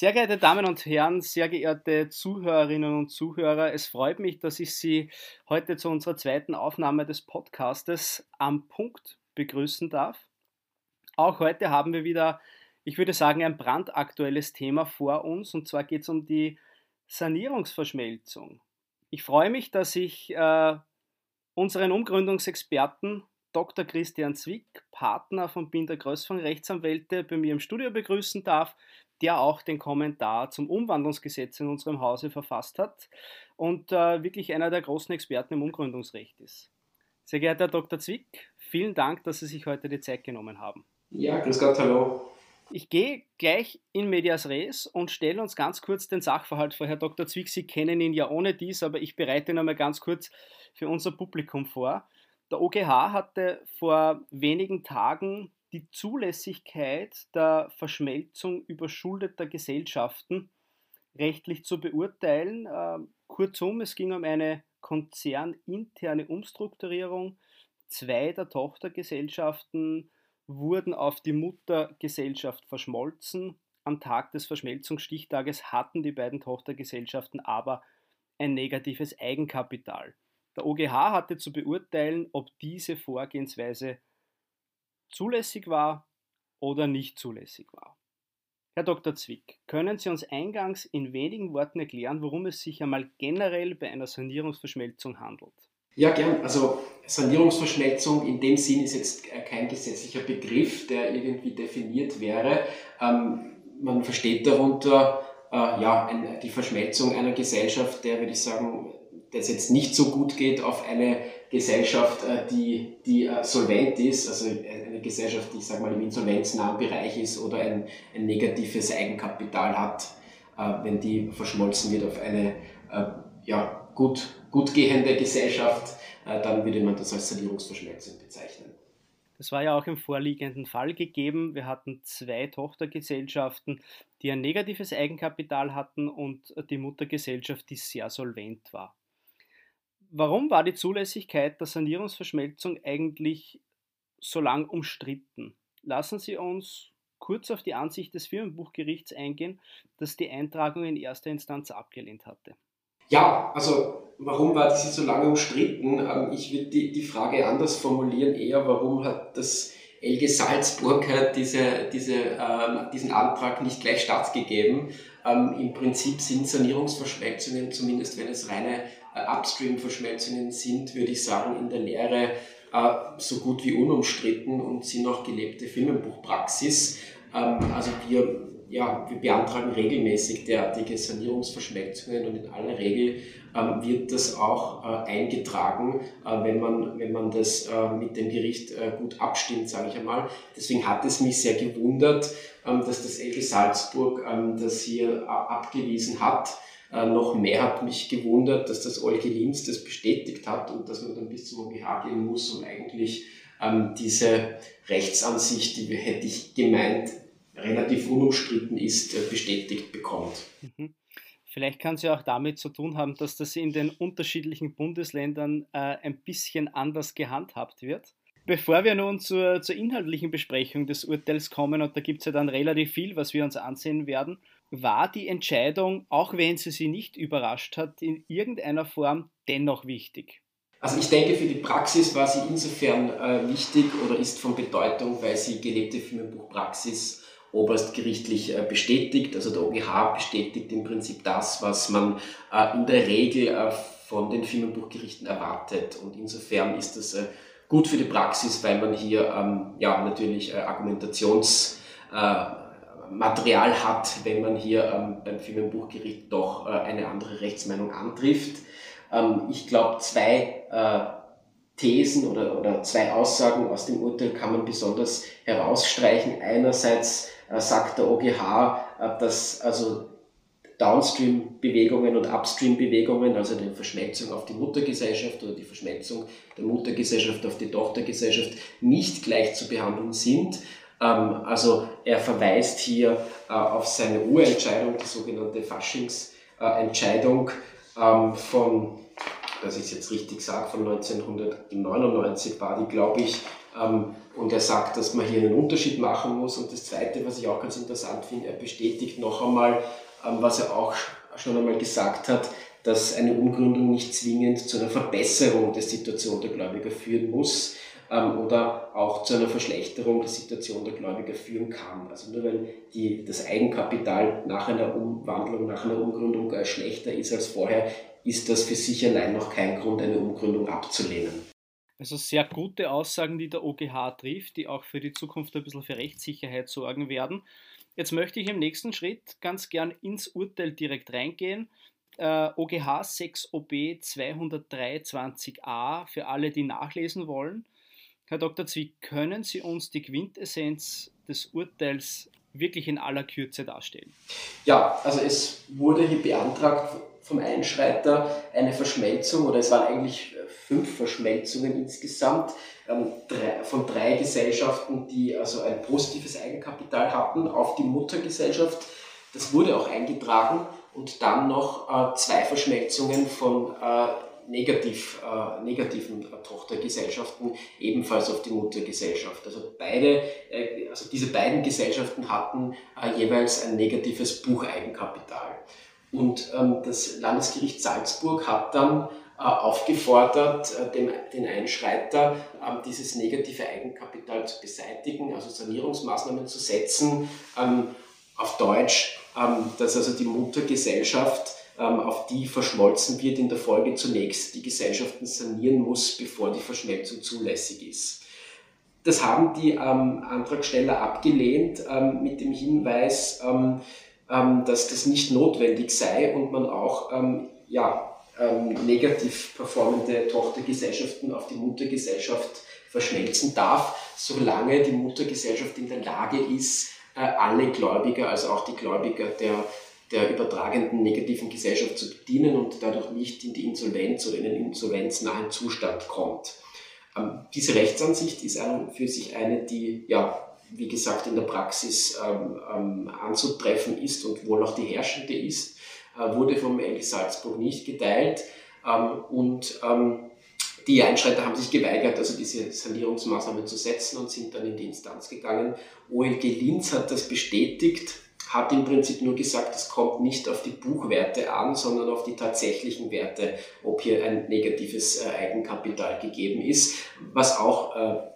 Sehr geehrte Damen und Herren, sehr geehrte Zuhörerinnen und Zuhörer, es freut mich, dass ich Sie heute zu unserer zweiten Aufnahme des Podcastes am Punkt begrüßen darf. Auch heute haben wir wieder, ich würde sagen, ein brandaktuelles Thema vor uns und zwar geht es um die Sanierungsverschmelzung. Ich freue mich, dass ich äh, unseren Umgründungsexperten Dr. Christian Zwick, Partner von Binder Größfang Rechtsanwälte, bei mir im Studio begrüßen darf der auch den Kommentar zum Umwandlungsgesetz in unserem Hause verfasst hat und äh, wirklich einer der großen Experten im Umgründungsrecht ist. Sehr geehrter Herr Dr. Zwick, vielen Dank, dass Sie sich heute die Zeit genommen haben. Ja, grüß Gott, hallo. Ich gehe gleich in medias res und stelle uns ganz kurz den Sachverhalt vor. Herr Dr. Zwick, Sie kennen ihn ja ohne dies, aber ich bereite ihn einmal ganz kurz für unser Publikum vor. Der OGH hatte vor wenigen Tagen die Zulässigkeit der Verschmelzung überschuldeter Gesellschaften rechtlich zu beurteilen. Ähm, kurzum, es ging um eine konzerninterne Umstrukturierung. Zwei der Tochtergesellschaften wurden auf die Muttergesellschaft verschmolzen. Am Tag des Verschmelzungsstichtages hatten die beiden Tochtergesellschaften aber ein negatives Eigenkapital. Der OGH hatte zu beurteilen, ob diese Vorgehensweise zulässig war oder nicht zulässig war. Herr Dr. Zwick, können Sie uns eingangs in wenigen Worten erklären, worum es sich einmal generell bei einer Sanierungsverschmelzung handelt? Ja, gern. Also Sanierungsverschmelzung in dem Sinn ist jetzt kein gesetzlicher Begriff, der irgendwie definiert wäre. Ähm, man versteht darunter äh, ja, ein, die Verschmelzung einer Gesellschaft, der, würde ich sagen, das jetzt nicht so gut geht, auf eine Gesellschaft, äh, die, die äh, solvent ist, also eine Gesellschaft, die ich sage mal im insolvenznahen Bereich ist oder ein, ein negatives Eigenkapital hat, äh, wenn die verschmolzen wird auf eine ja, gut, gut gehende Gesellschaft, dann würde man das als Sanierungsverschmelzung bezeichnen. Das war ja auch im vorliegenden Fall gegeben. Wir hatten zwei Tochtergesellschaften, die ein negatives Eigenkapital hatten und die Muttergesellschaft, die sehr solvent war. Warum war die Zulässigkeit der Sanierungsverschmelzung eigentlich so lang umstritten? Lassen Sie uns kurz auf die Ansicht des Firmenbuchgerichts eingehen, das die Eintragung in erster Instanz abgelehnt hatte. Ja, also warum war diese so lange umstritten? Ähm, ich würde die, die Frage anders formulieren, eher warum hat das Elge Salzburg diese, diese, ähm, diesen Antrag nicht gleich stattgegeben. Ähm, Im Prinzip sind Sanierungsverschmelzungen, zumindest wenn es reine Upstream-Verschmelzungen sind, würde ich sagen, in der Lehre äh, so gut wie unumstritten und sind auch gelebte Filmenbuchpraxis. Ähm, also wir, ja, wir beantragen regelmäßig derartige Sanierungsverschmelzungen und in aller Regel ähm, wird das auch äh, eingetragen, wenn, man, wenn man das mit dem Gericht gut abstimmt, sage ich einmal. Deswegen hat es mich sehr gewundert, dass das LG Salzburg das hier abgewiesen hat. Äh, noch mehr hat mich gewundert, dass das Olge Linz das bestätigt hat und dass man dann bis zum OGH gehen muss, um eigentlich ähm, diese Rechtsansicht, die hätte ich gemeint, relativ unumstritten ist, äh, bestätigt bekommt. Mhm. Vielleicht kann es ja auch damit zu tun haben, dass das in den unterschiedlichen Bundesländern äh, ein bisschen anders gehandhabt wird. Bevor wir nun zur, zur inhaltlichen Besprechung des Urteils kommen, und da gibt es ja dann relativ viel, was wir uns ansehen werden, war die Entscheidung, auch wenn sie sie nicht überrascht hat, in irgendeiner Form dennoch wichtig? Also ich denke, für die Praxis war sie insofern äh, wichtig oder ist von Bedeutung, weil sie gelebte Firmenbuchpraxis oberstgerichtlich äh, bestätigt. Also der OGH bestätigt im Prinzip das, was man äh, in der Regel äh, von den Firmenbuchgerichten erwartet. Und insofern ist das äh, gut für die Praxis, weil man hier ähm, ja natürlich äh, Argumentations Material hat, wenn man hier ähm, beim Firmenbuchgericht doch äh, eine andere Rechtsmeinung antrifft. Ähm, ich glaube, zwei äh, Thesen oder, oder zwei Aussagen aus dem Urteil kann man besonders herausstreichen. Einerseits äh, sagt der OGH, äh, dass also Downstream-Bewegungen und Upstream-Bewegungen, also die Verschmelzung auf die Muttergesellschaft oder die Verschmelzung der Muttergesellschaft auf die Tochtergesellschaft nicht gleich zu behandeln sind. Ähm, also er verweist hier äh, auf seine Urentscheidung, die sogenannte Faschingsentscheidung ähm, von dass ich es jetzt richtig sage, von 1999 war die, glaube ich. Ähm, und er sagt, dass man hier einen Unterschied machen muss. Und das Zweite, was ich auch ganz interessant finde, er bestätigt noch einmal, ähm, was er auch schon einmal gesagt hat, dass eine Umgründung nicht zwingend zu einer Verbesserung der Situation der Gläubiger führen muss ähm, oder auch zu einer Verschlechterung der Situation der Gläubiger führen kann. Also nur weil die, das Eigenkapital nach einer Umwandlung, nach einer Umgründung äh, schlechter ist als vorher, ist das für sich allein noch kein Grund, eine Umgründung abzulehnen. Also sehr gute Aussagen, die der OGH trifft, die auch für die Zukunft ein bisschen für Rechtssicherheit sorgen werden. Jetzt möchte ich im nächsten Schritt ganz gern ins Urteil direkt reingehen. Äh, OGH 6 OB 223a für alle, die nachlesen wollen. Herr Dr. Zwick, können Sie uns die Quintessenz des Urteils wirklich in aller Kürze darstellen? Ja, also es wurde hier beantragt vom Einschreiter eine Verschmelzung, oder es waren eigentlich äh, fünf Verschmelzungen insgesamt, ähm, von drei Gesellschaften, die also ein positives Eigenkapital hatten, auf die Muttergesellschaft. Das wurde auch eingetragen und dann noch äh, zwei Verschmelzungen von äh, negativ, äh, negativen äh, Tochtergesellschaften ebenfalls auf die Muttergesellschaft. Also beide, äh, also diese beiden Gesellschaften hatten äh, jeweils ein negatives Bucheigenkapital. Und ähm, das Landesgericht Salzburg hat dann äh, aufgefordert, äh, dem, den Einschreiter ähm, dieses negative Eigenkapital zu beseitigen, also Sanierungsmaßnahmen zu setzen. Ähm, auf Deutsch, ähm, dass also die Muttergesellschaft auf die verschmolzen wird, in der Folge zunächst die Gesellschaften sanieren muss, bevor die Verschmelzung zulässig ist. Das haben die ähm, Antragsteller abgelehnt ähm, mit dem Hinweis, ähm, ähm, dass das nicht notwendig sei und man auch ähm, ja, negativ performende Tochtergesellschaften auf die Muttergesellschaft verschmelzen darf, solange die Muttergesellschaft in der Lage ist, äh, alle Gläubiger, also auch die Gläubiger der der übertragenden negativen Gesellschaft zu bedienen und dadurch nicht in die Insolvenz oder in den insolvenznahen Zustand kommt. Ähm, diese Rechtsansicht ist an für sich eine, die, ja, wie gesagt, in der Praxis ähm, ähm, anzutreffen ist und wohl auch die herrschende ist, äh, wurde vom LG Salzburg nicht geteilt ähm, und ähm, die Einschreiter haben sich geweigert, also diese Sanierungsmaßnahmen zu setzen und sind dann in die Instanz gegangen. OLG Linz hat das bestätigt hat im Prinzip nur gesagt, es kommt nicht auf die Buchwerte an, sondern auf die tatsächlichen Werte, ob hier ein negatives äh, Eigenkapital gegeben ist, was auch äh,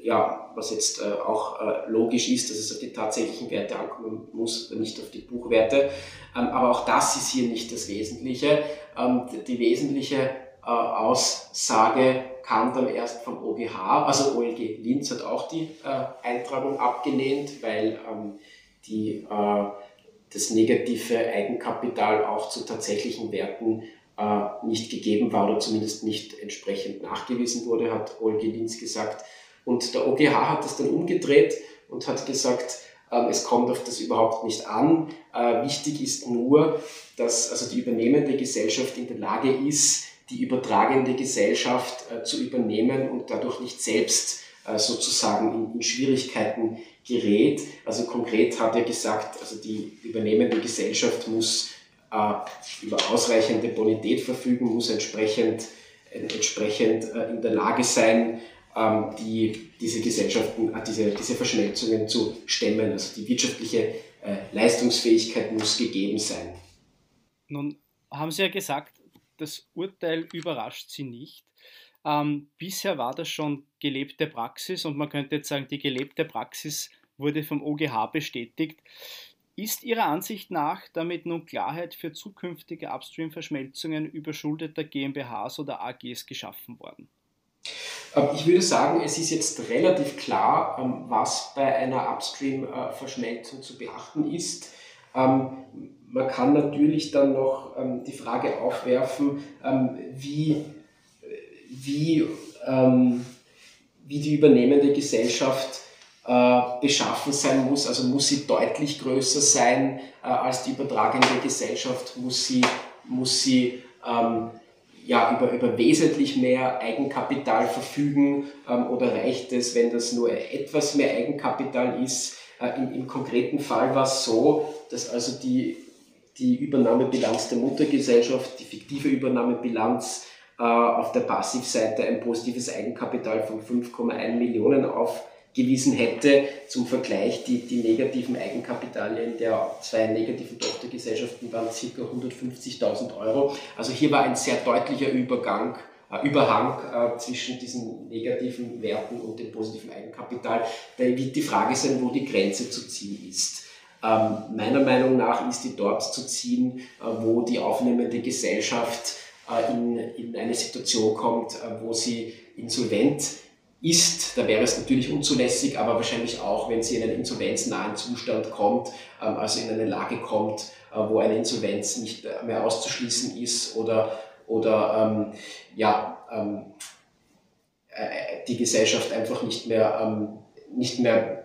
ja, was jetzt äh, auch äh, logisch ist, dass es auf die tatsächlichen Werte ankommen muss, nicht auf die Buchwerte. Ähm, aber auch das ist hier nicht das Wesentliche. Ähm, die wesentliche äh, Aussage kam dann erst vom OGH, also OLG Linz hat auch die äh, Eintragung abgelehnt, weil ähm, die, äh, das negative Eigenkapital auch zu tatsächlichen Werten äh, nicht gegeben war oder zumindest nicht entsprechend nachgewiesen wurde, hat Olge Linz gesagt. Und der OGH hat das dann umgedreht und hat gesagt, äh, es kommt auf das überhaupt nicht an. Äh, wichtig ist nur, dass also die übernehmende Gesellschaft in der Lage ist, die übertragende Gesellschaft äh, zu übernehmen und dadurch nicht selbst sozusagen in, Schwierigkeiten gerät. Also konkret hat er gesagt, also die übernehmende Gesellschaft muss äh, über ausreichende Bonität verfügen, muss entsprechend, äh, entsprechend äh, in der Lage sein, ähm, die, diese Gesellschaften, äh, diese, diese Verschmelzungen zu stemmen. Also die wirtschaftliche äh, Leistungsfähigkeit muss gegeben sein. Nun haben Sie ja gesagt, das Urteil überrascht Sie nicht. Ähm, bisher war das schon gelebte Praxis und man könnte jetzt sagen, die gelebte Praxis wurde vom OGH bestätigt. Ist Ihrer Ansicht nach damit nun Klarheit für zukünftige Upstream-Verschmelzungen überschuldeter GmbHs oder AGs geschaffen worden? Ähm, ich würde sagen, es ist jetzt relativ klar, ähm, was bei einer Upstream-Verschmelzung zu beachten ist. Ähm, man kann natürlich dann noch die Frage aufwerfen, wie, wie, wie die übernehmende Gesellschaft äh, beschaffen sein muss. Also muss sie deutlich größer sein äh, als die übertragende Gesellschaft, muss sie, muss sie ähm, ja, über, über wesentlich mehr Eigenkapital verfügen ähm, oder reicht es, wenn das nur etwas mehr Eigenkapital ist? Äh, im, Im konkreten Fall war es so, dass also die, die Übernahmebilanz der Muttergesellschaft, die fiktive Übernahmebilanz, auf der Passivseite ein positives Eigenkapital von 5,1 Millionen aufgewiesen hätte. Zum Vergleich, die, die negativen Eigenkapitalien der zwei negativen Tochtergesellschaften waren ca. 150.000 Euro. Also hier war ein sehr deutlicher Übergang äh, Überhang äh, zwischen diesen negativen Werten und dem positiven Eigenkapital. Da wird die Frage sein, wo die Grenze zu ziehen ist. Ähm, meiner Meinung nach ist die dort zu ziehen, äh, wo die aufnehmende Gesellschaft äh, in, in eine Situation kommt, äh, wo sie insolvent ist, da wäre es natürlich unzulässig, aber wahrscheinlich auch, wenn sie in einen insolvenznahen Zustand kommt, ähm, also in eine Lage kommt, äh, wo eine Insolvenz nicht mehr auszuschließen ist oder, oder ähm, ja, ähm, äh, die Gesellschaft einfach nicht mehr, ähm, nicht mehr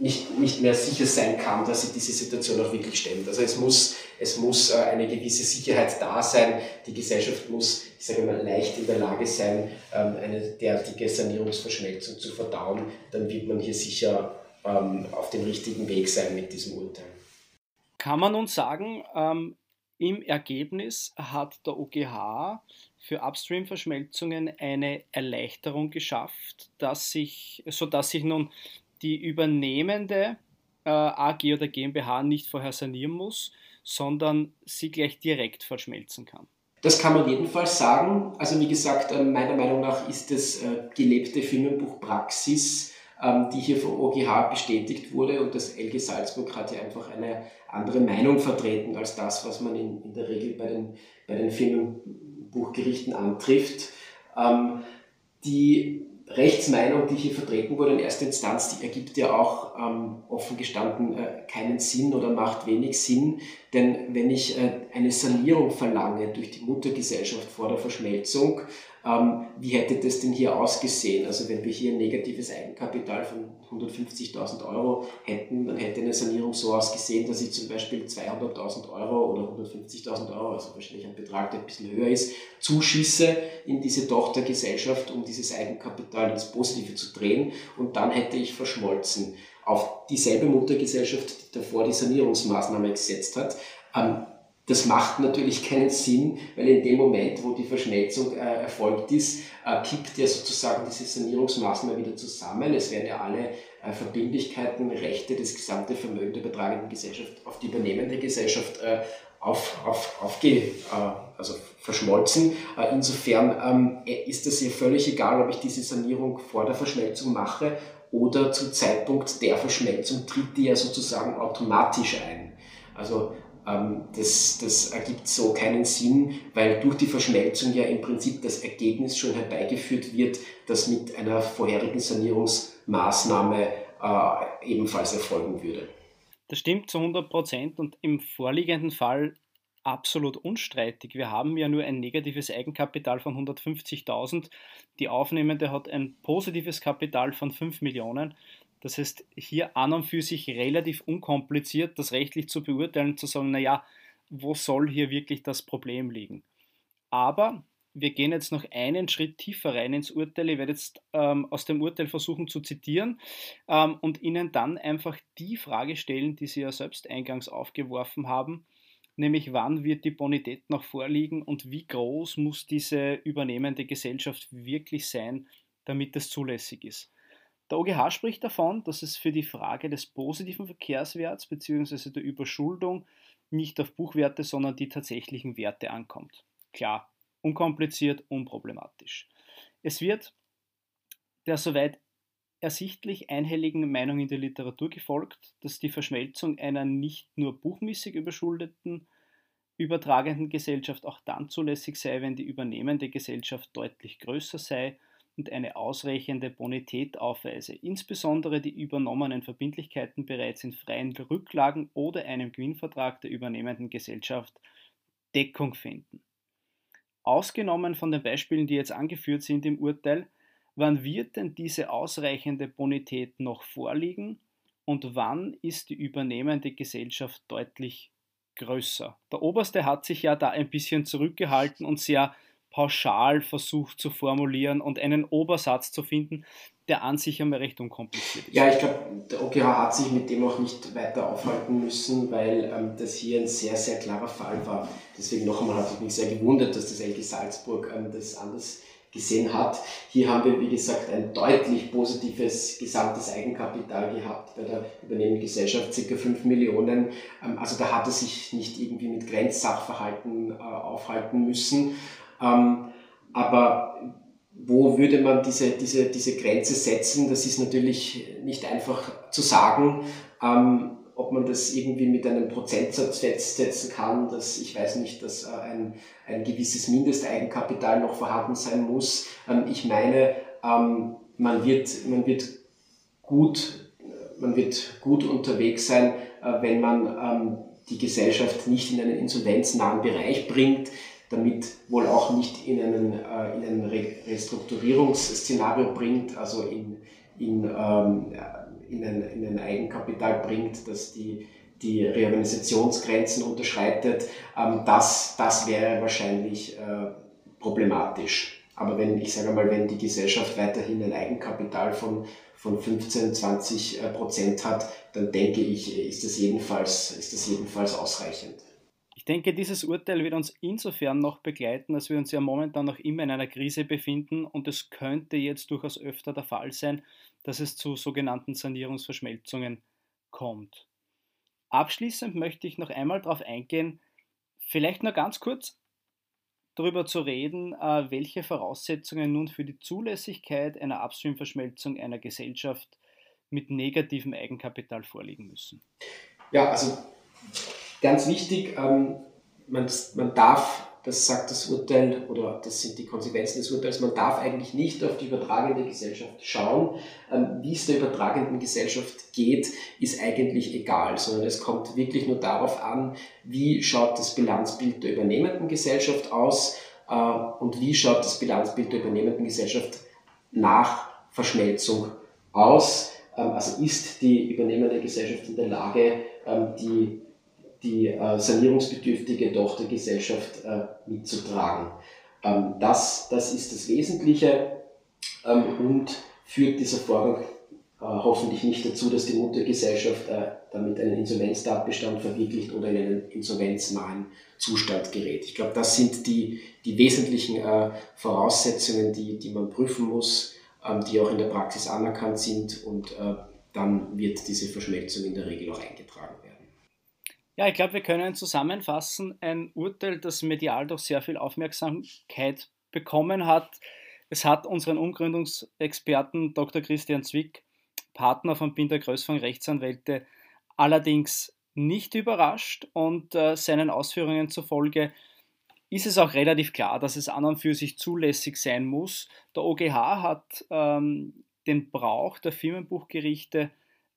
nicht, nicht mehr sicher sein kann, dass sie diese Situation auch wirklich stemmt. Also es muss, es muss äh, eine gewisse Sicherheit da sein. Die Gesellschaft muss, ich sage mal, leicht in der Lage sein, ähm, eine derartige Sanierungsverschmelzung zu verdauen. Dann wird man hier sicher ähm, auf dem richtigen Weg sein mit diesem Urteil. Kann man nun sagen, ähm, im Ergebnis hat der OGH für Upstream-Verschmelzungen eine Erleichterung geschafft, dass sich, sodass sich nun die übernehmende äh, AG oder GmbH nicht vorher sanieren muss, sondern sie gleich direkt verschmelzen kann. Das kann man jedenfalls sagen. Also wie gesagt, äh, meiner Meinung nach ist es äh, gelebte Firmenbuchpraxis, ähm, die hier vom OGH bestätigt wurde und das LG Salzburg hat ja einfach eine andere Meinung vertreten als das, was man in, in der Regel bei den, bei den Firmenbuchgerichten antrifft. Ähm, die Rechtsmeinung, die hier vertreten wurde in erster Instanz, die ergibt ja auch ähm, offen gestanden äh, keinen Sinn oder macht wenig Sinn, denn wenn ich äh, eine Sanierung verlange durch die Muttergesellschaft vor der Verschmelzung, ähm, wie hätte das denn hier ausgesehen? Also wenn wir hier ein negatives Eigenkapital von 150.000 Euro hätten, dann hätte eine Sanierung so ausgesehen, dass ich zum Beispiel 200.000 Euro oder 150.000 Euro, also wahrscheinlich ein Betrag, der ein bisschen höher ist, zuschieße in diese Tochtergesellschaft, um dieses Eigenkapital ins Positive zu drehen und dann hätte ich verschmolzen auf dieselbe Muttergesellschaft, die davor die Sanierungsmaßnahme gesetzt hat. Ähm, das macht natürlich keinen Sinn, weil in dem Moment, wo die Verschmelzung äh, erfolgt ist, äh, kippt ja sozusagen diese Sanierungsmaßnahme wieder zusammen. Es werden ja alle äh, Verbindlichkeiten, Rechte, das gesamte Vermögen der betragenden Gesellschaft auf die übernehmende Gesellschaft äh, auf, auf, aufge, äh, also verschmolzen. Äh, insofern ähm, ist es ja völlig egal, ob ich diese Sanierung vor der Verschmelzung mache oder zum Zeitpunkt der Verschmelzung tritt die ja sozusagen automatisch ein. Also das, das ergibt so keinen Sinn, weil durch die Verschmelzung ja im Prinzip das Ergebnis schon herbeigeführt wird, das mit einer vorherigen Sanierungsmaßnahme äh, ebenfalls erfolgen würde. Das stimmt zu 100 Prozent und im vorliegenden Fall absolut unstreitig. Wir haben ja nur ein negatives Eigenkapital von 150.000. Die Aufnehmende hat ein positives Kapital von 5 Millionen. Das heißt, hier an und für sich relativ unkompliziert, das rechtlich zu beurteilen, zu sagen, naja, wo soll hier wirklich das Problem liegen? Aber wir gehen jetzt noch einen Schritt tiefer rein ins Urteil. Ich werde jetzt ähm, aus dem Urteil versuchen zu zitieren ähm, und Ihnen dann einfach die Frage stellen, die Sie ja selbst eingangs aufgeworfen haben, nämlich wann wird die Bonität noch vorliegen und wie groß muss diese übernehmende Gesellschaft wirklich sein, damit es zulässig ist. Der OGH spricht davon, dass es für die Frage des positiven Verkehrswerts bzw. der Überschuldung nicht auf Buchwerte, sondern die tatsächlichen Werte ankommt. Klar, unkompliziert, unproblematisch. Es wird der soweit ersichtlich einhelligen Meinung in der Literatur gefolgt, dass die Verschmelzung einer nicht nur buchmäßig überschuldeten übertragenden Gesellschaft auch dann zulässig sei, wenn die übernehmende Gesellschaft deutlich größer sei und eine ausreichende Bonität aufweise, insbesondere die übernommenen Verbindlichkeiten bereits in freien Rücklagen oder einem Gewinnvertrag der übernehmenden Gesellschaft Deckung finden. Ausgenommen von den Beispielen, die jetzt angeführt sind im Urteil, wann wird denn diese ausreichende Bonität noch vorliegen und wann ist die übernehmende Gesellschaft deutlich größer? Der Oberste hat sich ja da ein bisschen zurückgehalten und sehr pauschal versucht zu formulieren und einen Obersatz zu finden, der an sich einmal recht unkompliziert ist. Ja, ich glaube, der OGH hat sich mit dem auch nicht weiter aufhalten müssen, weil ähm, das hier ein sehr, sehr klarer Fall war. Deswegen noch einmal hat es mich sehr gewundert, dass das LG Salzburg ähm, das anders gesehen hat. Hier haben wir, wie gesagt, ein deutlich positives gesamtes Eigenkapital gehabt bei der übernehmenden Gesellschaft, ca. 5 Millionen. Ähm, also da hat er sich nicht irgendwie mit Grenzsachverhalten äh, aufhalten müssen. Ähm, aber wo würde man diese, diese, diese Grenze setzen? Das ist natürlich nicht einfach zu sagen. Ähm, ob man das irgendwie mit einem Prozentsatz festsetzen kann, dass ich weiß nicht, dass äh, ein, ein gewisses Mindesteigenkapital noch vorhanden sein muss. Ähm, ich meine, ähm, man, wird, man, wird gut, man wird gut unterwegs sein, äh, wenn man ähm, die Gesellschaft nicht in einen insolvenznahen Bereich bringt damit wohl auch nicht in einen, äh, in ein Restrukturierungsszenario bringt, also in, in, ähm, in, ein, in ein Eigenkapital bringt, das die, die Reorganisationsgrenzen unterschreitet. Ähm, das, das wäre wahrscheinlich äh, problematisch. Aber wenn, ich sage mal, wenn die Gesellschaft weiterhin ein Eigenkapital von, von 15, 20 äh, Prozent hat, dann denke ich, ist das jedenfalls, ist das jedenfalls ausreichend. Ich denke, dieses Urteil wird uns insofern noch begleiten, dass wir uns ja momentan noch immer in einer Krise befinden und es könnte jetzt durchaus öfter der Fall sein, dass es zu sogenannten Sanierungsverschmelzungen kommt. Abschließend möchte ich noch einmal darauf eingehen, vielleicht nur ganz kurz darüber zu reden, äh, welche Voraussetzungen nun für die Zulässigkeit einer Upstream-Verschmelzung einer Gesellschaft mit negativem Eigenkapital vorliegen müssen. Ja, also Ganz wichtig, ähm, man, man darf, das sagt das Urteil oder das sind die Konsequenzen des Urteils, man darf eigentlich nicht auf die übertragende Gesellschaft schauen. Ähm, wie es der übertragenden Gesellschaft geht, ist eigentlich egal, sondern es kommt wirklich nur darauf an, wie schaut das Bilanzbild der übernehmenden Gesellschaft aus äh, und wie schaut das Bilanzbild der übernehmenden Gesellschaft nach Verschmelzung aus. Ähm, also ist die übernehmende Gesellschaft in der Lage, ähm, die die äh, sanierungsbedürftige Tochtergesellschaft äh, mitzutragen. Ähm, das, das ist das Wesentliche ähm, und führt dieser Vorgang äh, hoffentlich nicht dazu, dass die Muttergesellschaft äh, damit einen Insolvenztatbestand verwirklicht oder in einen insolvenznahen Zustand gerät. Ich glaube, das sind die, die wesentlichen äh, Voraussetzungen, die, die man prüfen muss, ähm, die auch in der Praxis anerkannt sind und äh, dann wird diese Verschmelzung in der Regel auch eingetragen werden. Ja, ich glaube, wir können zusammenfassen, ein Urteil, das medial doch sehr viel Aufmerksamkeit bekommen hat. Es hat unseren Umgründungsexperten Dr. Christian Zwick, Partner von Binder Größfang Rechtsanwälte, allerdings nicht überrascht und äh, seinen Ausführungen zufolge ist es auch relativ klar, dass es an und für sich zulässig sein muss. Der OGH hat ähm, den Brauch der Firmenbuchgerichte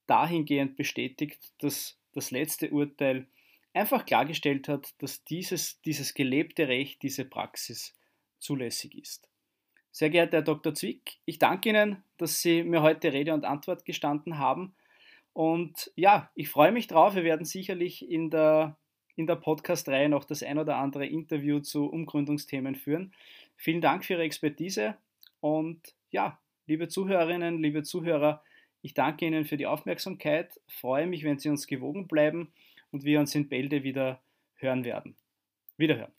dahingehend bestätigt, dass das letzte Urteil einfach klargestellt hat, dass dieses, dieses gelebte Recht, diese Praxis zulässig ist. Sehr geehrter Herr Dr. Zwick, ich danke Ihnen, dass Sie mir heute Rede und Antwort gestanden haben. Und ja, ich freue mich drauf. Wir werden sicherlich in der, in der Podcast-Reihe noch das ein oder andere Interview zu Umgründungsthemen führen. Vielen Dank für Ihre Expertise und ja, liebe Zuhörerinnen, liebe Zuhörer, ich danke Ihnen für die Aufmerksamkeit, freue mich, wenn Sie uns gewogen bleiben und wir uns in Bälde wieder hören werden. Wiederhören.